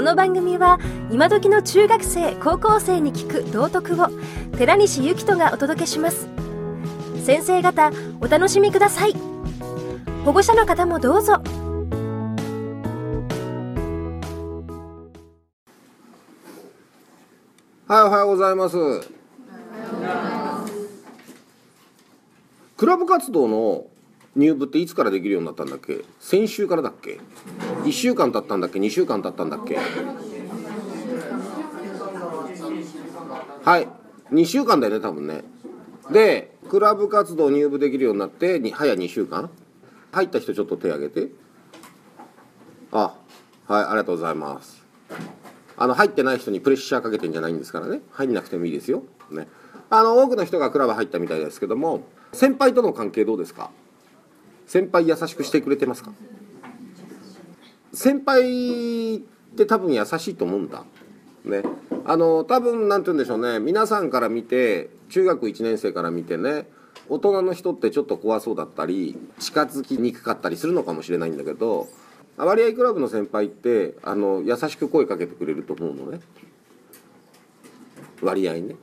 この番組は今時の中学生高校生に聞く道徳を寺西幸人がお届けします。先生方お楽しみください。保護者の方もどうぞ。はい、おはようございます。クラブ活動の入部っていつからできるようになったんだっけ？先週からだっけ？1週間経ったんだっけ？2週間経ったんだっけ？はい。2週間だよね多分ね。でクラブ活動入部できるようになってに早2週間？入った人ちょっと手挙げて。あはいありがとうございます。あの入ってない人にプレッシャーかけてんじゃないんですからね。入んなくてもいいですよ、ね、あの多くの人がクラブ入ったみたいですけども先輩との関係どうですか？先輩優しくしてくれてますか？先輩って多分優しいと思うんだ。ね。あの多分なんて言うんでしょうね。皆さんから見て中学1年生から見てね大人の人ってちょっと怖そうだったり近づきにくかったりするのかもしれないんだけど割合クラブの先輩ってあの優しく声かけてくれると思うのね。割合ね。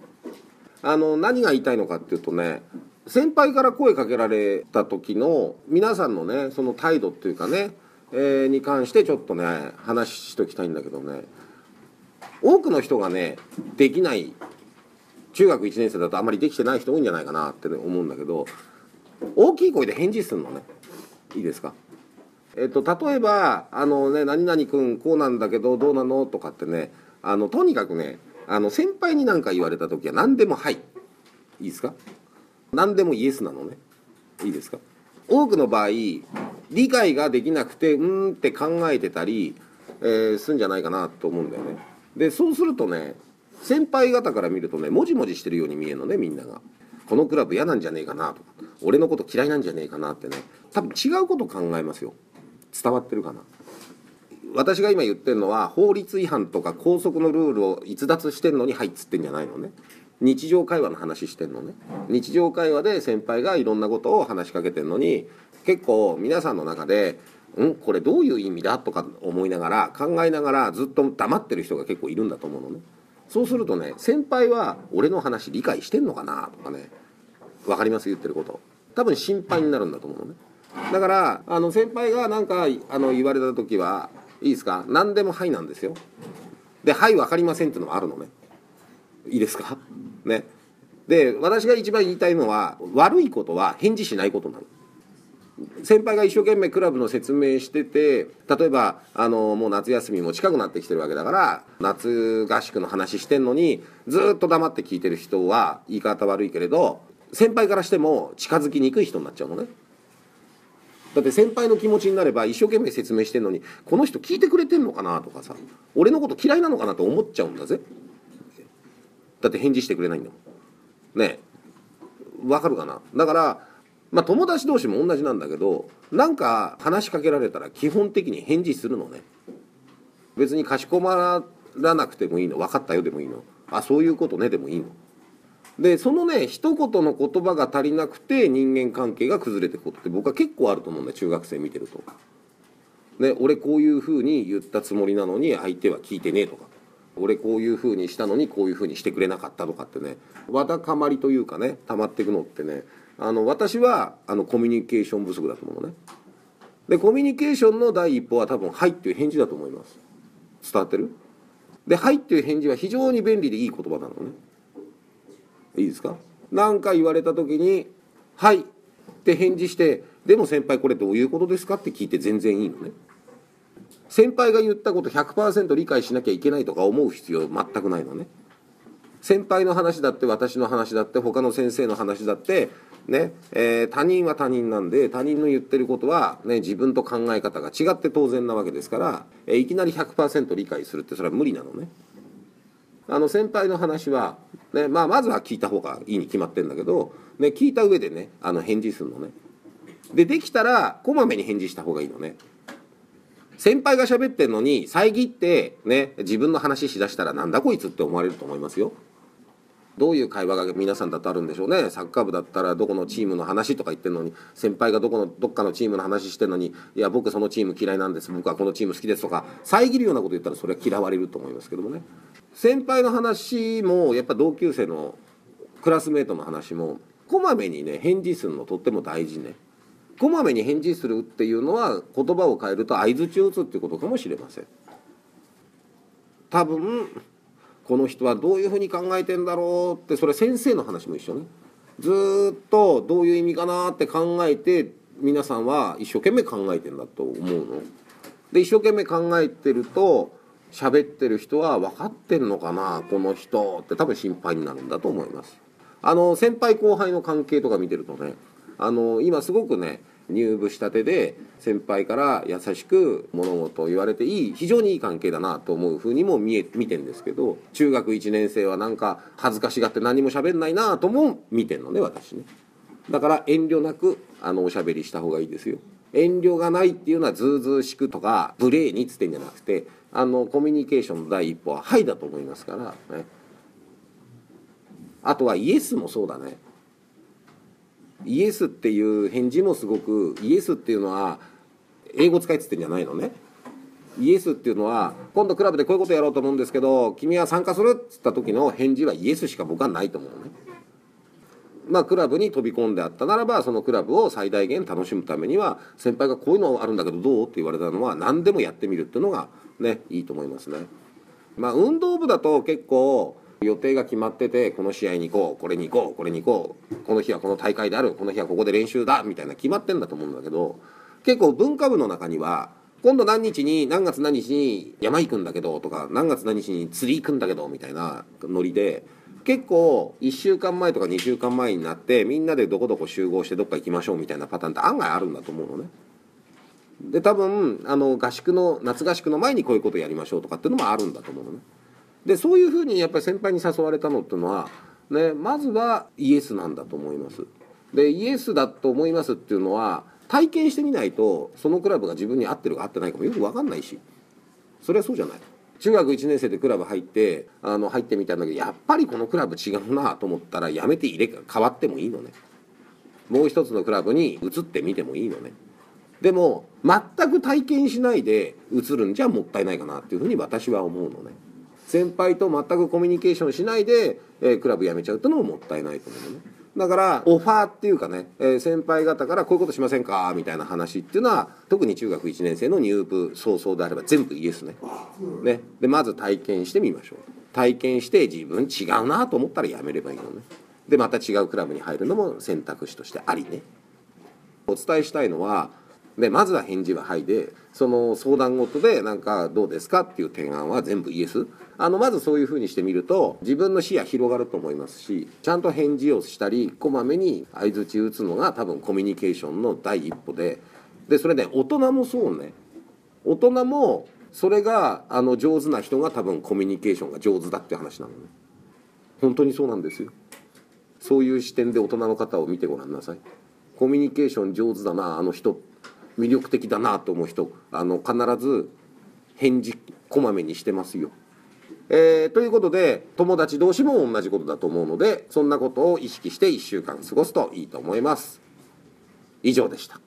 あの何が言いたいのかっていうとね先輩から声かけられた時の皆さんのねその態度っていうかね、えーに関してちょっとね話しときたいんだけどね。多くの人がねできない中学1年生だとあまりできてない人多いんじゃないかなって、ね、思うんだけど大きい声で返事するのね。いいですか？えっと、例えば「あのね何々君こうなんだけどどうなの?」とかってねあのとにかくねあの先輩に何か言われた時は何でも「はい」いいですか？何でもイエスなのね。いいですか？多くの場合理解ができなくてうんって考えてたり、えーするんじゃないかなと思うんだよね。でそうするとね先輩方から見るとねもじもじしてるように見えるのねみんなが。このクラブ嫌なんじゃねえかなとか。俺のこと嫌いなんじゃねえかなってね。多分違うこと考えますよ。伝わってるかな。私が今言ってるのは法律違反とか校則のルールを逸脱してんのに「はい」っつってんじゃないのね。日常会話の話してんのね。日常会話で先輩がいろんなことを話しかけてんのに結構皆さんの中で「んこれどういう意味だ?」とか思いながら考えながらずっと黙ってる人が結構いるんだと思うのね。そうするとね先輩は俺の話理解してんのかなとかねわかります言ってること。多分心配になるんだと思うのね。だからあの先輩が何かあの言われた時はいいですか？何でも「はい」なんですよ。で「はい分かりません」っていうのもあるのね。いいですか？ね。で私が一番言いたいのは悪いことは返事しないことなの。先輩が一生懸命クラブの説明してて例えばあのもう夏休みも近くなってきてるわけだから夏合宿の話してんのにずっと黙って聞いてる人は言い方悪いけれど先輩からしても近づきにくい人になっちゃうのね。だって先輩の気持ちになれば一生懸命説明してんのにこの人聞いてくれてんのかなとかさ俺のこと嫌いなのかなと思っちゃうんだぜ。だって返事してくれないんだもん。ね。わかるかな？だからまあ友達同士も同じなんだけどなんか話しかけられたら基本的に返事するのね。別にかしこまらなくてもいいの。分かったよでもいいの。あそういうことね。でもいいの。でそのね一言の言葉が足りなくて人間関係が崩れていくことって僕は結構あると思うんだ中学生見てると。ね、俺こういうふうに言ったつもりなのに相手は聞いてねえとか。俺こういうふうにしたのにこういうふうにしてくれなかったとかってねわだかまりというかね溜まっていくのってねあの私はあのコミュニケーション不足だと思うのね。でコミュニケーションの第一歩は多分「はい」っていう返事だと思います。伝わってる？で「はい」っていう返事は非常に便利でいい言葉なのね。いいですか？何か言われた時に「はい」って返事して「でも先輩これどういうことですか?」って聞いて全然いいのね。先輩が言ったこと100%理解しなきゃいけないとか思う必要全くないのね。先輩の話だって私の話だって他の先生の話だってね、えー他人は他人なんで他人の言ってることは、ね、自分と考え方が違って当然なわけですから、えーいきなり100%理解するってそれは無理なのね。あの先輩の話は、ねまあ、まずは聞いた方がいいに決まってんだけど、ね、聞いた上でねあの返事するのね。でできたらこまめに返事した方がいいのね。先輩が喋ってんのに遮ってね自分の話しだしたらなんだこいつって思われると思いますよ。どういう会話が皆さんだとあるんでしょうね。サッカー部だったらどこのチームの話とか言ってるのに先輩がどこのどっかのチームの話してるのにいや僕そのチーム嫌いなんです。僕はこのチーム好きですとか遮るようなこと言ったらそれは嫌われると思いますけどもね。先輩の話もやっぱ同級生のクラスメートの話もこまめにね返事するのとっても大事ね。こまめに返事するっていうのは言葉を変えると相づちを打つっていうことかもしれません多分この人はどういうふうに考えてんだろうってそれ先生の話も一緒ねずっとどういう意味かなって考えて皆さんは一生懸命考えてんだと思うの。で一生懸命考えてると喋ってる人は分かってんのかなこの人って多分心配になるんだと思います。あの先輩後輩の関係とか見てるとねあの今すごくね入部したてで先輩から優しく物事を言われていい非常にいい関係だなと思うふうにも見え見てんですけど中学1年生はなんか恥ずかしがって何も喋んないなとも見てんのね私ね。だから遠慮なくあのおしゃべりした方がいいですよ。遠慮がないっていうのはずうずうしくとか無礼にっつってんじゃなくてあのコミュニケーションの第一歩は「はい」だと思いますからね。あとはイエスもそうだね。イエスっていう返事もすごくイエスっていうのは英語使いつってんじゃないのね。イエスっていうのは今度クラブでこういうことやろうと思うんですけど君は参加するっつった時の返事はイエスしか僕はないと思うのね。まあクラブに飛び込んであったならばそのクラブを最大限楽しむためには先輩がこういうのあるんだけどどう？って言われたのは何でもやってみるっていうのがねいいと思いますね。まあ運動部だと結構予定が決まっててこの試合に行こうこれに行こうこれに行こうこの日はこの大会であるこの日はここで練習だみたいな決まってんだと思うんだけど結構文化部の中には今度何日に何月何日に山行くんだけどとか何月何日に釣り行くんだけどみたいなノリで結構1週間前とか2週間前になってみんなでどこどこ集合してどっか行きましょうみたいなパターンって案外あるんだと思うのね。で多分あの合宿の夏合宿の前にこういうことやりましょうとかっていうのもあるんだと思うのね。でそういうふうにやっぱり先輩に誘われたのっていうのは、ね、まずはイエスなんだと思います。でイエスだと思いますっていうのは体験してみないとそのクラブが自分に合ってるか合ってないかもよく分かんないし。それはそうじゃない。中学1年生でクラブ入ってあの入ってみたんだけどやっぱりこのクラブ違うなと思ったらやめて入れ変わってもいいのね。もう一つのクラブに移ってみてもいいのね。でも全く体験しないで移るんじゃもったいないかなっていうふうに私は思うのね。先輩と全くコミュニケーションしないで、えークラブ辞めちゃうってのももったいないと思うのね。だからオファーっていうかね、えー先輩方からこういうことしませんかみたいな話っていうのは特に中学1年生の入部早々であれば全部イエスね。ね。でまず体験してみましょう。体験して自分違うなと思ったらやめればいいのね。でまた違うクラブに入るのも選択肢としてありね。お伝えしたいのはでまずは返事は「はい」でその相談事でなんかどうですかっていう提案は全部イエス。あのまずそういうふうにしてみると自分の視野広がると思いますしちゃんと返事をしたりこまめに相づち打つのが多分コミュニケーションの第一歩ででそれね大人もそうね。大人もそれがあの上手な人が多分コミュニケーションが上手だって話なのね。本当にそうなんですよ。そういう視点で大人の方を見てごらんなさい。コミュニケーション上手だなあの人。魅力的だなと思う人あの必ず返事こまめにしてますよ。えーということで友達同士も同じことだと思うのでそんなことを意識して1週間過ごすといいと思います。以上でした。